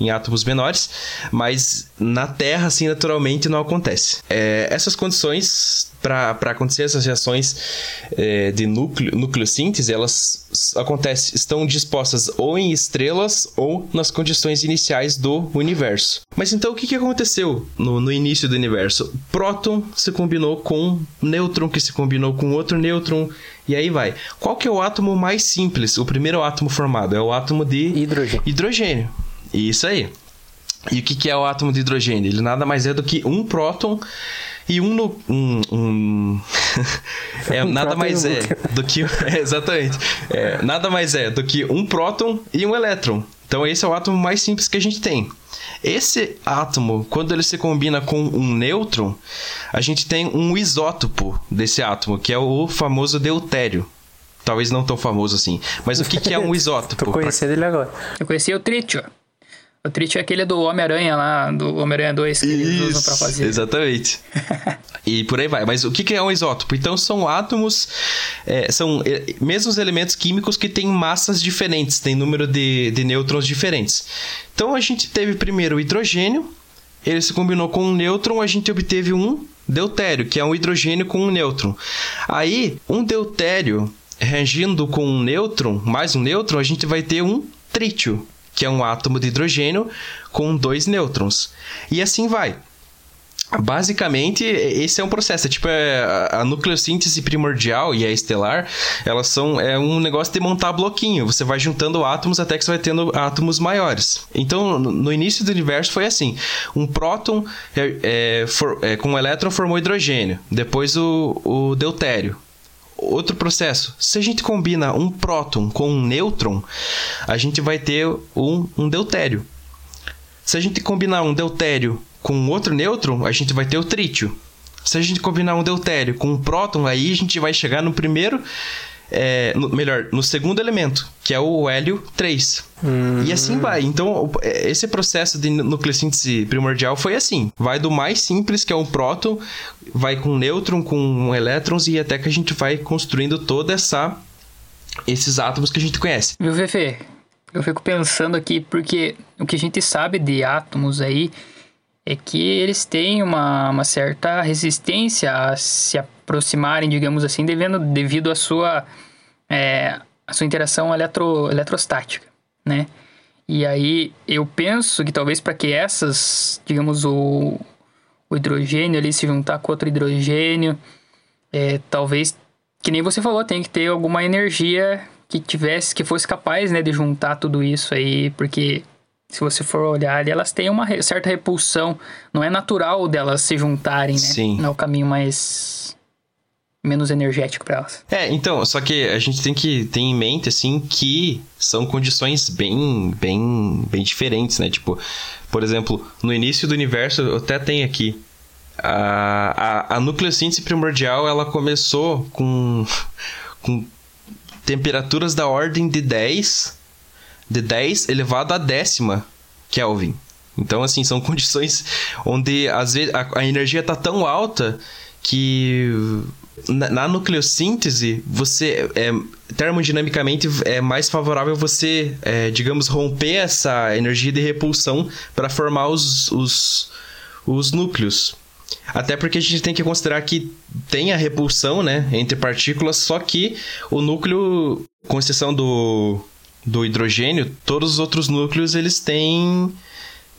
em átomos menores, mas na Terra, assim, naturalmente não acontece. É, essas condições para acontecer essas reações é, de núcleo, nucleossíntese, elas acontecem, estão dispostas ou em estrelas ou nas condições iniciais do universo. Mas então o que, que aconteceu no, no início do universo? Próton se combinou com nêutron, que se combinou com outro nêutron, e aí vai. Qual que é o átomo mais simples? O primeiro átomo formado é o átomo de hidrogênio. hidrogênio. Isso aí. E o que, que é o átomo de hidrogênio? Ele nada mais é do que um próton e um. No, um, um [laughs] é, Um nada mais é do que. [laughs] é, exatamente. É, nada mais é do que um próton e um elétron. Então, esse é o átomo mais simples que a gente tem. Esse átomo, quando ele se combina com um nêutron, a gente tem um isótopo desse átomo, que é o famoso deutério. Talvez não tão famoso assim. Mas o que, que é um [laughs] isótopo? Tô Pra- conhecendo ele agora. Eu conheci o trítio. O trítio é aquele do Homem-Aranha lá, do Homem-Aranha 2, que eles usam pra fazer. Exatamente. [laughs] e por aí vai. Mas o que que é um isótopo? Então são átomos, é, são é, mesmos elementos químicos que têm massas diferentes, têm número de, de nêutrons diferentes. Então a gente teve primeiro o hidrogênio, ele se combinou com um nêutron, a gente obteve um deutério, que é um hidrogênio com um nêutron. Aí, um deutério reagindo com um nêutron, mais um nêutron, a gente vai ter um trítio, que é um átomo de hidrogênio com dois nêutrons. E assim vai. Basicamente, esse é um processo. É tipo, é, a- nucleossíntese primordial e a estelar, elas são é um negócio de montar bloquinho. Você vai juntando átomos até que você vai tendo átomos maiores. Então, no- no início do universo foi assim: um próton é, é, for- é, com um elétron formou hidrogênio, depois o, o deutério. Outro processo, se a gente combina um próton com um nêutron, a gente vai ter um, um deutério. Se a gente combinar um deutério com outro nêutron, a gente vai ter o trítio. Se a gente combinar um deutério com um próton, aí a gente vai chegar no primeiro, é, no- melhor, no segundo elemento, que é o hélio 3. E assim vai. Então, é, esse processo de nu- nucleossíntese primordial foi assim. Vai do mais simples, que é um próton, vai com nêutron, com elétrons, e até que a gente vai construindo toda essa... Esses átomos que a gente conhece. Viu, Fefe? Eu fico pensando aqui porque o que a gente sabe de átomos aí é que eles têm uma, uma certa resistência a se aproximarem, digamos assim, devendo, devido à sua, é, à sua interação eletro, eletrostática, né? E aí eu penso que talvez para que essas, digamos, o, o hidrogênio ali se juntar com outro hidrogênio, é, talvez, que nem você falou, tem que ter alguma energia que tivesse, que fosse capaz, né, de juntar tudo isso aí, porque se você for olhar ali, elas têm uma certa repulsão, não é natural delas se juntarem, né? Sim. Não é o caminho mais menos energético para elas. É, então, só que a gente tem que ter em mente, assim, que são condições bem, bem, bem diferentes, né? Tipo, por exemplo, no início do universo, eu até tenho aqui, a, a, a nucleossíntese primordial, ela começou com, [laughs] com temperaturas da ordem de 10, de 10 elevado a décima Kelvin. Então, assim, são [laughs] condições onde às vezes a, a energia tá tão alta que na, na nucleossíntese, você é, termodinamicamente é mais favorável você, é, digamos, romper essa energia de repulsão para formar os, os, os núcleos. Até porque a gente tem que considerar que tem a repulsão, né, entre partículas, só que o núcleo, com exceção do, do hidrogênio, todos os outros núcleos eles têm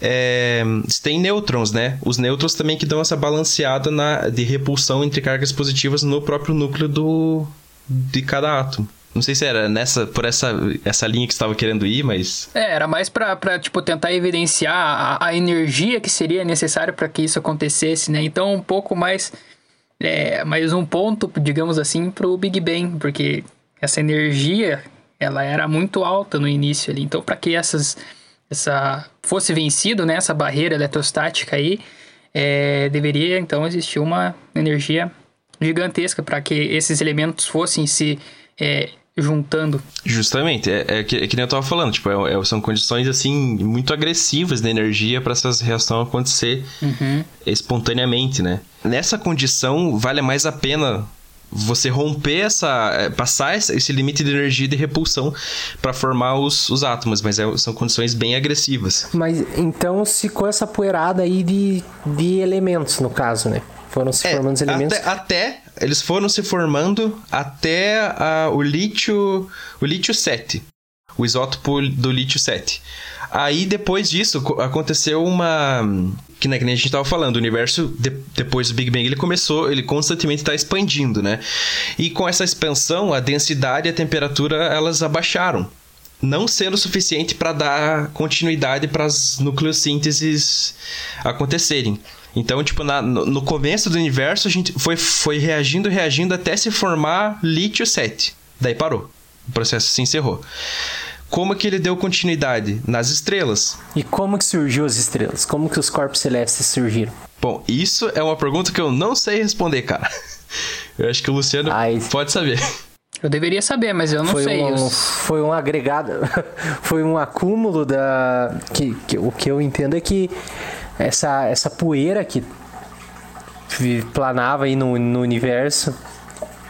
é, têm nêutrons, né? Os nêutrons também que dão essa balanceada na, de repulsão entre cargas positivas no próprio núcleo do, de cada átomo. Não sei se era nessa, por essa, essa linha que estava querendo ir, mas. É, era mais pra tipo, tentar evidenciar a, a energia que seria necessária para que isso acontecesse, né? Então, um pouco mais. É, mais um ponto, digamos assim, pro Big Bang, porque essa energia ela era muito alta no início ali. Então, para que essas essa fosse vencido, né, essa barreira eletrostática aí, é, deveria então existir uma energia gigantesca para que esses elementos fossem se é, juntando. Justamente, é, é, que, é que nem eu estava falando, tipo, é, é, são condições assim muito agressivas de energia para essas reações acontecer uhum. espontaneamente, né? Nessa condição vale mais a pena você romper essa. É, passar esse limite de energia de repulsão para formar os, os átomos, mas é, são condições bem agressivas. Mas então ficou essa poeirada aí de, de elementos, no caso, né? Foram se é, formando os elementos. Até, até, eles foram se formando até a, o lítio. O lítio 7. O isótopo do lítio 7. Aí depois disso aconteceu uma que, né, que nem a gente estava falando, o universo de, depois do Big Bang ele começou, ele constantemente está expandindo, né? E com essa expansão, a densidade e a temperatura elas abaixaram, não sendo suficiente para dar continuidade para as nucleossínteses acontecerem. Então, tipo, na, no, começo do universo, a gente foi, foi reagindo, reagindo até se formar lítio 7. Daí parou. O processo se encerrou como que ele deu continuidade? Nas estrelas. E como que surgiu as estrelas? Como que os corpos celestes surgiram? Bom, isso é uma pergunta que eu não sei responder, cara. [laughs] Eu acho que o Luciano Ai. pode saber. Eu deveria saber, mas eu não foi sei. Um, foi um agregado, [laughs] foi um acúmulo da. Que, que, o que eu entendo é que essa, essa poeira que planava aí no, no universo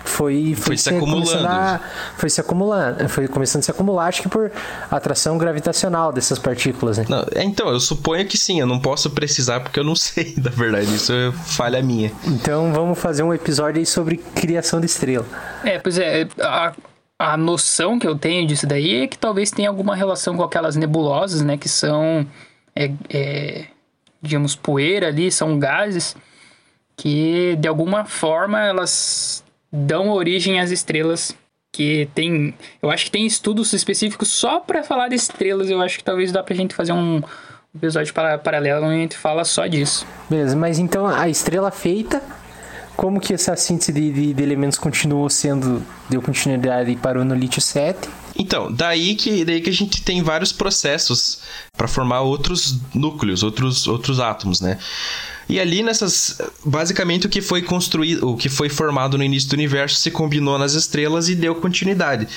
foi, foi, foi se, se acumulando. A, foi se acumulando, foi começando a se acumular, acho que por atração gravitacional dessas partículas, né? Não, é, então, eu suponho que sim, eu não posso precisar porque eu não [laughs] sei, da verdade, isso é falha minha. Então vamos fazer um episódio aí sobre criação de estrela. É, pois é, a, a noção que eu tenho disso daí é que talvez tenha alguma relação com aquelas nebulosas, né, que são, é, é, digamos, poeira ali, são gases que de alguma forma elas dão origem às estrelas que tem, eu acho que tem estudos específicos só para falar de estrelas, eu acho que talvez dá pra gente fazer um episódio paralelo onde a gente fala só disso. Beleza, mas então a estrela feita, como que essa síntese de, de, de elementos continuou sendo, deu continuidade e parou no lítio 7? Então, daí que, daí que a gente tem vários processos para formar outros núcleos, outros, outros átomos, né? E ali nessas, basicamente o que foi construído, o que foi formado no início do universo se combinou nas estrelas e deu continuidade.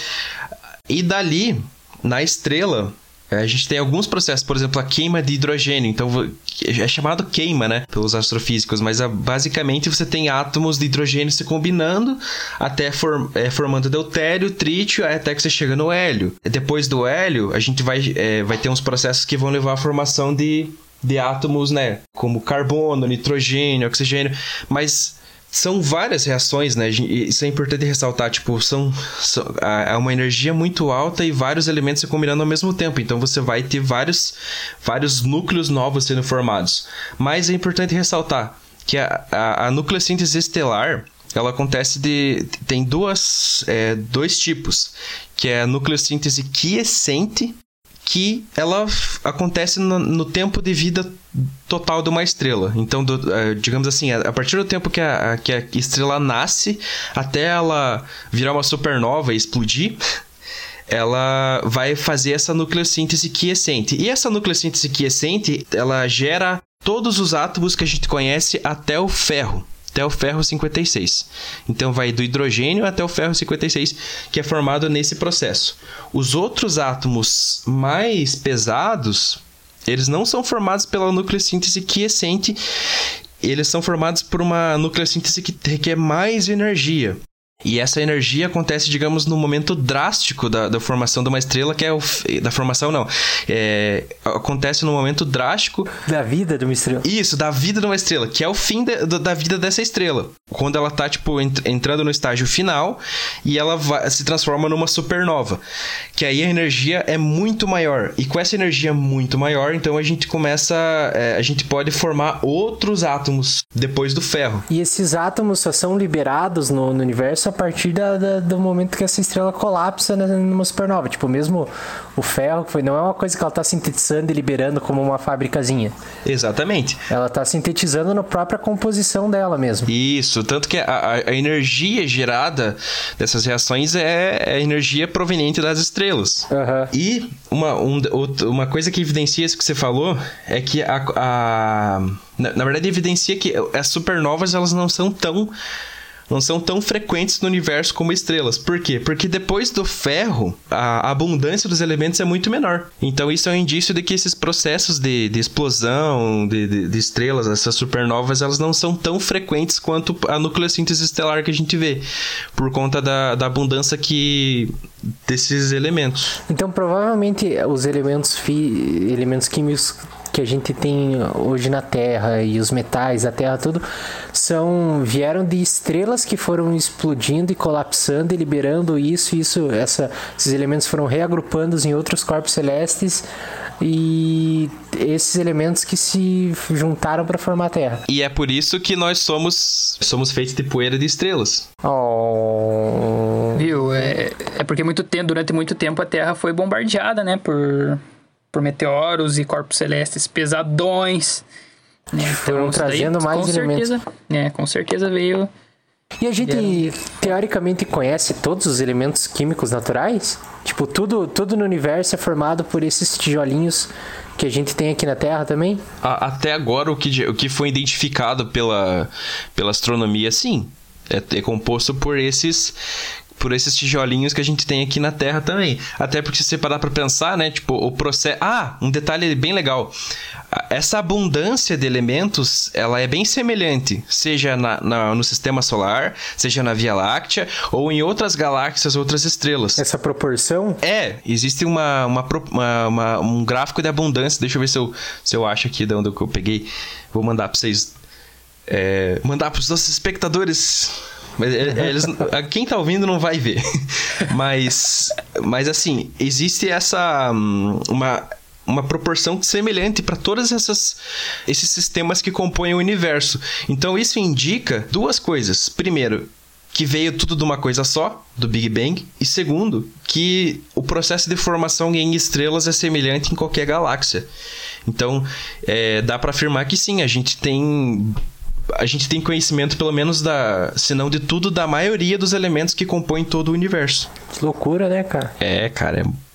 E dali, na estrela, a gente tem alguns processos, por exemplo, a queima de hidrogênio. Então, é chamado queima, né? Pelos astrofísicos, mas basicamente você tem átomos de hidrogênio se combinando até form, é, formando deutério, trítio, até que você chega no hélio. Depois do hélio, a gente vai, é, vai ter uns processos que vão levar à formação de de átomos, né? Como carbono, nitrogênio, oxigênio, mas são várias reações, né? Isso é importante ressaltar, tipo, são, são é uma energia muito alta e vários elementos se combinando ao mesmo tempo. Então você vai ter vários, vários núcleos novos sendo formados. Mas é importante ressaltar que a, a, a nucleossíntese estelar ela acontece de tem duas é, dois tipos, que é a nucleossíntese quiescente que ela acontece no, no, tempo de vida total de uma estrela. Então, do, uh, digamos assim, a, a, partir do tempo que a, a, que a estrela nasce até ela virar uma supernova e explodir, ela vai fazer essa nucleossíntese quiescente. E essa nucleossíntese quiescente, ela gera todos os átomos que a gente conhece até o ferro até o ferro 56. Então vai do hidrogênio até o ferro 56, que é formado nesse processo. Os outros átomos mais pesados, eles não são formados pela nucleossíntese quiescente eles são formados por uma nucleossíntese que requer mais energia. E essa energia acontece, digamos, no momento drástico da, da formação de uma estrela, que é o. Da formação, não. É, acontece no momento drástico. Da vida de uma estrela. Isso, da vida de uma estrela, que é o fim de, da vida dessa estrela. Quando ela tá, tipo, ent, entrando no estágio final e ela vai, se transforma numa supernova. Que aí a energia é muito maior. E com essa energia muito maior, então a gente começa. É, a gente pode formar outros átomos depois do ferro. E esses átomos só são liberados no, no universo a partir da, da, do momento que essa estrela colapsa numa supernova. Tipo, mesmo o ferro, que foi, não é uma coisa que ela está sintetizando e liberando como uma fábricazinha. Exatamente. Ela está sintetizando na própria composição dela mesmo. Isso, tanto que a, a energia gerada dessas reações é, é energia proveniente das estrelas. Uhum. E uma, um, uma coisa que evidencia isso que você falou é que a, a na, na verdade evidencia que as supernovas elas não são tão não são tão frequentes no universo como estrelas. Por quê? Porque depois do ferro, a abundância dos elementos é muito menor. Então isso é um indício de que esses processos de, de explosão de, de, de, estrelas, essas supernovas, elas não são tão frequentes quanto a nucleossíntese estelar que a gente vê, por conta da, da abundância que desses elementos. Então provavelmente os elementos, fi, elementos químicos que a gente tem hoje na Terra e os metais da Terra tudo são vieram de estrelas que foram explodindo e colapsando e liberando isso isso essa, esses elementos foram reagrupando em outros corpos celestes e esses elementos que se juntaram para formar a Terra. E é por isso que nós somos somos feitos de poeira de estrelas. Oh. Viu? É, é porque muito tempo, durante muito tempo a Terra foi bombardeada, né, por por meteoros e corpos celestes pesadões. Né? Então, trazendo daí, mais com elementos. Certeza, é, com certeza veio. E a gente teoricamente conhece todos os elementos químicos naturais? Tipo, tudo, tudo no universo é formado por esses tijolinhos que a gente tem aqui na Terra também? A, até agora, o que, o que foi identificado pela, pela astronomia, sim. É, é composto por esses por esses tijolinhos que a gente tem aqui na Terra também. Até porque se você parar para pensar, né, tipo, o processo, ah, um detalhe bem legal. Essa abundância de elementos, ela é bem semelhante, seja na, na, no sistema solar, seja na Via Láctea ou em outras galáxias, outras estrelas. Essa proporção? É, existe uma, uma, uma, uma um gráfico de abundância. Deixa eu ver se eu, se eu acho aqui de onde eu peguei. Vou mandar para vocês. É, mandar para os nossos espectadores mas eles, quem tá ouvindo não vai ver. Mas, mas assim, existe essa hum, uma uma proporção semelhante para todos esses sistemas que compõem o universo. Então isso indica duas coisas. Primeiro, que veio tudo de uma coisa só, do Big Bang, e segundo, que o processo de formação em estrelas é semelhante em qualquer galáxia. Então, é, dá para afirmar que sim, a gente tem a gente tem conhecimento, pelo menos, da. Se não de tudo, da maioria dos elementos que compõem todo o universo. Que loucura, né, cara? É, cara, é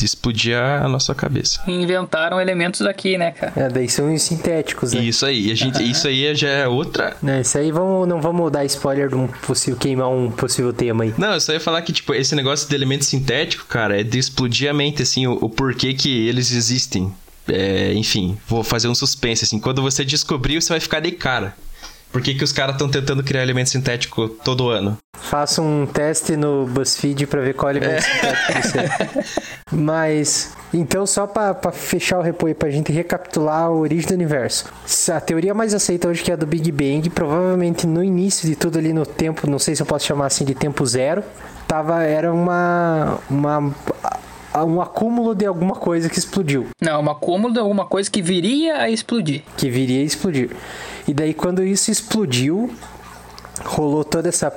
de explodir a nossa cabeça. Inventaram elementos aqui, né, cara? É, daí são os sintéticos, né? Isso aí, a gente, uhum. isso aí já é outra. Não, isso aí vamos, não vamos dar spoiler de um possível queimar um possível tema aí. Não, eu só ia falar que, tipo, esse negócio de elemento sintético, cara, é de explodir a mente, assim, o, o porquê que eles existem. É, enfim, vou fazer um suspense, assim. Quando você descobrir, você vai ficar de cara. Por que, que os caras estão tentando criar elemento sintético todo ano? Faça um teste no BuzzFeed para ver qual elemento é. sintético você é. Mas, então, só para fechar o repo aí, pra gente recapitular a origem do universo. A teoria mais aceita hoje que é a do Big Bang, provavelmente no início de tudo ali no tempo, não sei se eu posso chamar assim de tempo zero, tava, era uma, uma um acúmulo de alguma coisa que explodiu. Não, um acúmulo de alguma coisa que viria a explodir. Que viria a explodir. E daí quando isso explodiu, rolou toda essa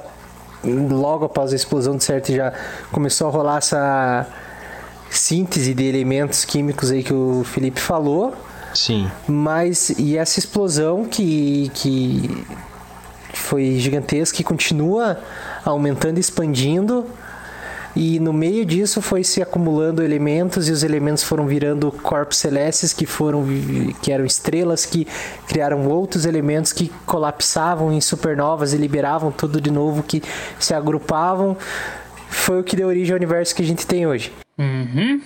logo após a explosão de certo já começou a rolar essa síntese de elementos químicos aí que o Felipe falou. Sim. Mas e essa explosão que que foi gigantesca e continua aumentando e expandindo e no meio disso foi se acumulando elementos e os elementos foram virando corpos celestes que foram que eram estrelas que criaram outros elementos que colapsavam em supernovas e liberavam tudo de novo que se agrupavam foi o que deu origem ao universo que a gente tem hoje. Uhum.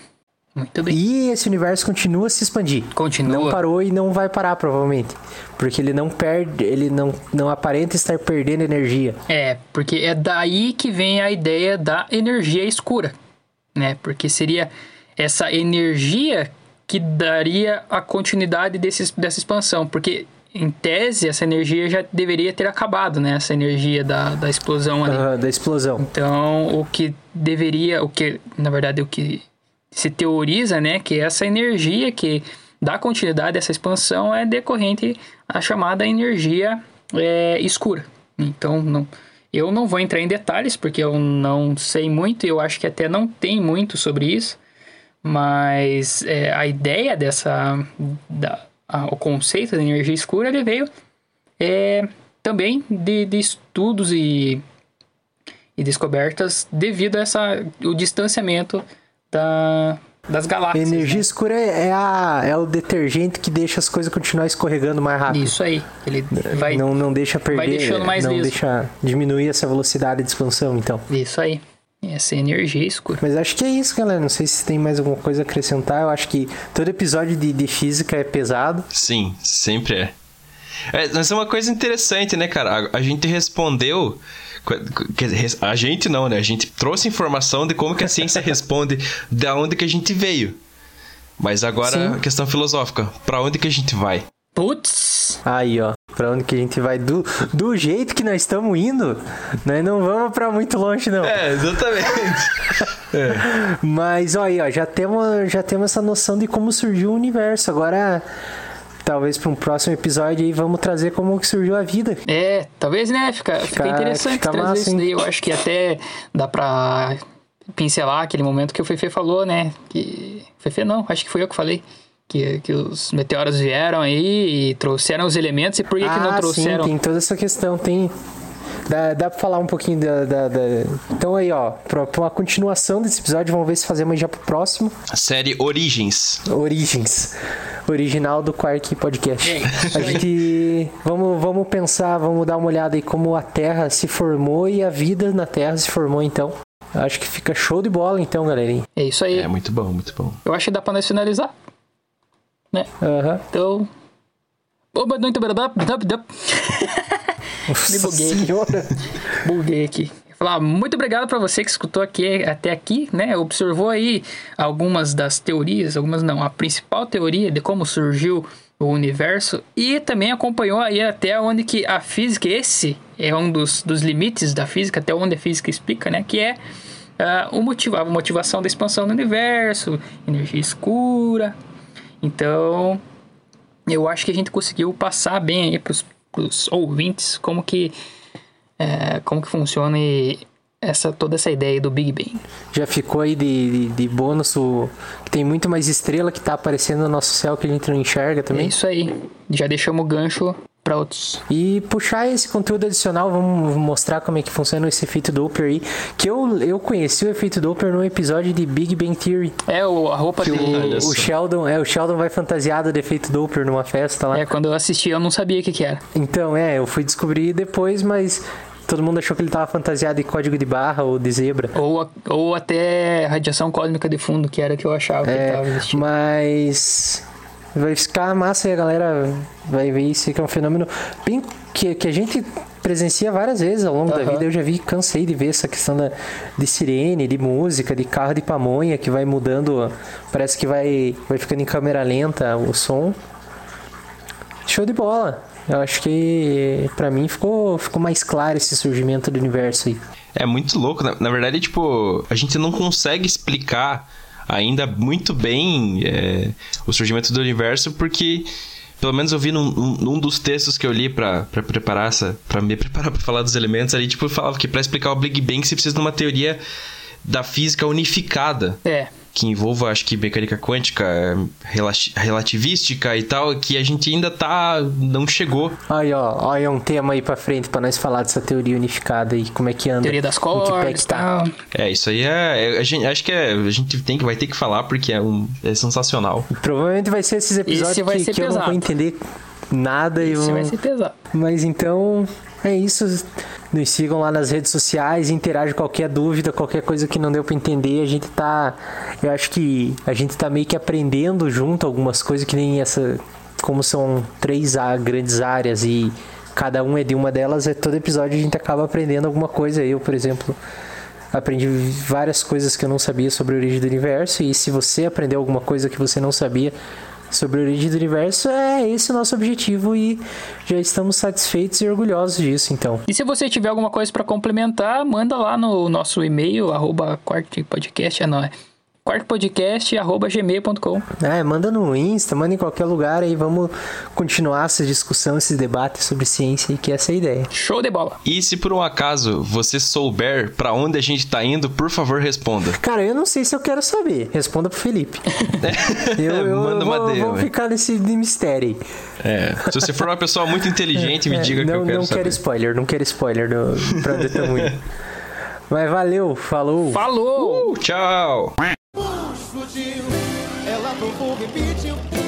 Muito bem. E esse universo continua a se expandir. Continua. Não parou e não vai parar, provavelmente. Porque ele não perde, ele não, não aparenta estar perdendo energia. É, porque é daí que vem a ideia da energia escura, né? Porque seria essa energia que daria a continuidade desse, dessa expansão, porque em tese essa energia já deveria ter acabado, né? Essa energia da, da explosão ali. da explosão. Então, o que deveria, o que, na verdade, o que se teoriza, né, que essa energia que dá continuidade a essa expansão é decorrente da chamada energia é, escura. Então, não, eu não vou entrar em detalhes, porque eu não sei muito, e eu acho que até não tem muito sobre isso, mas é, a ideia dessa, da, a- o conceito da energia escura, ele veio é, também de, de estudos e e descobertas devido a essa, o distanciamento da, das galáxias. energia né? escura é, a, é o detergente que deixa as coisas continuar escorregando mais rápido. Isso aí. Ele vai. não, não deixa perder, deixando mais não liso. deixa diminuir essa velocidade de expansão, então. Isso aí. Essa é energia escura. Mas acho que é isso, galera. Não sei se tem mais alguma coisa a acrescentar. Eu acho que todo episódio de, de física é pesado. Sim, sempre é. é. Mas é uma coisa interessante, né, cara? A, a gente respondeu. Quer dizer, A gente não, né? A gente trouxe informação de como que a ciência responde da onde que a gente veio. Mas agora Sim. a questão filosófica. Pra onde que a gente vai? Putz! Aí, ó. Pra onde que a gente vai? Do, do jeito que nós estamos indo, nós não vamos pra muito longe, não. É, exatamente. [laughs] Mas, ó, aí, ó, já temos, já temos essa noção de como surgiu o universo. Agora, talvez para um próximo episódio aí, vamos trazer como que surgiu a vida. É, talvez, né? Fica, fica, Fica- interessante fica trazer massa, isso hein? daí. Eu acho que até dá pra pincelar aquele momento que o Fefe falou, né? Que. Fefe não, acho que foi eu que falei. Que, que os meteoros vieram aí e trouxeram os elementos, e por que, que não ah, trouxeram? sim, tem toda essa questão, tem... Dá, dá pra falar um pouquinho da, da- da- Então aí, ó, pra, pra uma continuação desse episódio, vamos ver se fazemos já pro próximo. Série Origens. Origens. Original do Quark Podcast. É, A gente. Vamos, vamos pensar, vamos dar uma olhada aí como a Terra se formou e a vida na Terra se formou então. Acho que fica show de bola então, galerinha. É isso aí. É muito bom, muito bom. Eu acho que dá pra nós finalizar. Né? Aham. Então. Oba, muito obrigado. [laughs] Me buguei aqui. Senhora. [laughs] Buguei aqui. Falar muito obrigado pra você que escutou aqui até aqui, né? Observou aí algumas das teorias, algumas não, a principal teoria de como surgiu o universo e também acompanhou aí até onde que a física, esse é um dos, dos limites da física, até onde a física explica, né? Que é ah, o motivo, a motivação da expansão do universo, energia escura. Então, eu acho que a gente conseguiu passar bem aí pros, pros ouvintes como que é, como que funciona essa toda essa ideia do Big Bang. Já ficou aí de, de, de bônus o. que Tem muito mais estrela que tá aparecendo no nosso céu que a gente não enxerga É também. isso aí. Já deixamos o gancho para outros. E puxar esse conteúdo adicional, vamos mostrar como é que funciona esse efeito Doppler aí. Que eu, eu conheci o efeito Doppler no episódio de Big Bang Theory. É o, a roupa Que dele. O, o Sheldon, é, o Sheldon vai fantasiado de efeito Doppler numa festa lá. É, quando eu assisti eu não sabia o que que era. Então, é, eu fui descobrir depois, mas todo mundo achou que ele tava fantasiado de código de barra ou de zebra. Ou, a- ou até radiação cósmica de fundo, que era o que eu achava que ele É, tava vestindo. mas vai ficar massa e a galera vai ver isso que é um fenômeno bem que, que a gente presencia várias vezes ao longo da Aham. vida. Eu já vi, cansei de ver essa questão da, de sirene, de música, de carro de pamonha que vai mudando, parece que vai, vai ficando em câmera lenta o som. Show de bola. Eu acho que pra mim ficou, ficou mais claro esse surgimento do universo aí. É muito louco. Na, na verdade, tipo, a gente não consegue explicar ainda muito bem é, o surgimento do universo, porque, pelo menos eu vi num, num- dos textos que eu li pra preparar essa. para me preparar [laughs] pra falar dos elementos ali, tipo, falava que pra explicar o Big Bang você precisa de uma teoria da física unificada. É, Que envolva, acho que, mecânica quântica, é, relati- relativística e tal, que a gente ainda tá. não chegou. Aí, ó, aí um tema aí pra frente pra nós falar dessa teoria unificada aí, como é que anda. teoria das cordas que e tá. É, isso aí é. é- a gente, acho que é, a gente tem que, vai ter que falar porque é, um, é sensacional. Provavelmente vai ser esses episódios Esse vai que, ser que eu não vou entender nada. e Isso eu... vai ser pesado. Mas então, é isso. nos sigam lá nas redes sociais, interage qualquer dúvida, qualquer coisa que não deu para entender. A gente tá. Eu acho que a gente tá meio que aprendendo junto algumas coisas que nem essa. Como são três grandes áreas e cada um é de uma delas, é todo episódio a gente acaba aprendendo alguma coisa. Eu, por exemplo, aprendi várias coisas que eu não sabia sobre a origem do universo. E se você aprendeu alguma coisa que você não sabia sobre a origem do universo, é esse o nosso objetivo e já estamos satisfeitos e orgulhosos disso, então. E se você tiver alguma coisa para complementar, manda lá no nosso e-mail, arroba podcast, é não, quartopodcast.gmail.com É, manda no Insta, manda em qualquer lugar aí, vamos continuar essa discussão, esse debate sobre ciência e que essa é a ideia. Show de bola! E se por um acaso você souber para onde a gente tá indo, por favor responda. Cara, eu não sei se eu quero saber. Responda pro Felipe. [laughs] eu, eu, Manda uma vou, DM. vou ficar nesse mistério aí. É, se você for uma pessoa muito inteligente, me É, diga não, que eu quero não saber. quero spoiler, não quero spoiler do, pra onde tamo indo. Mas valeu, falou. Falou! Uh, tchau! Explodiu, ela provou, repetiu.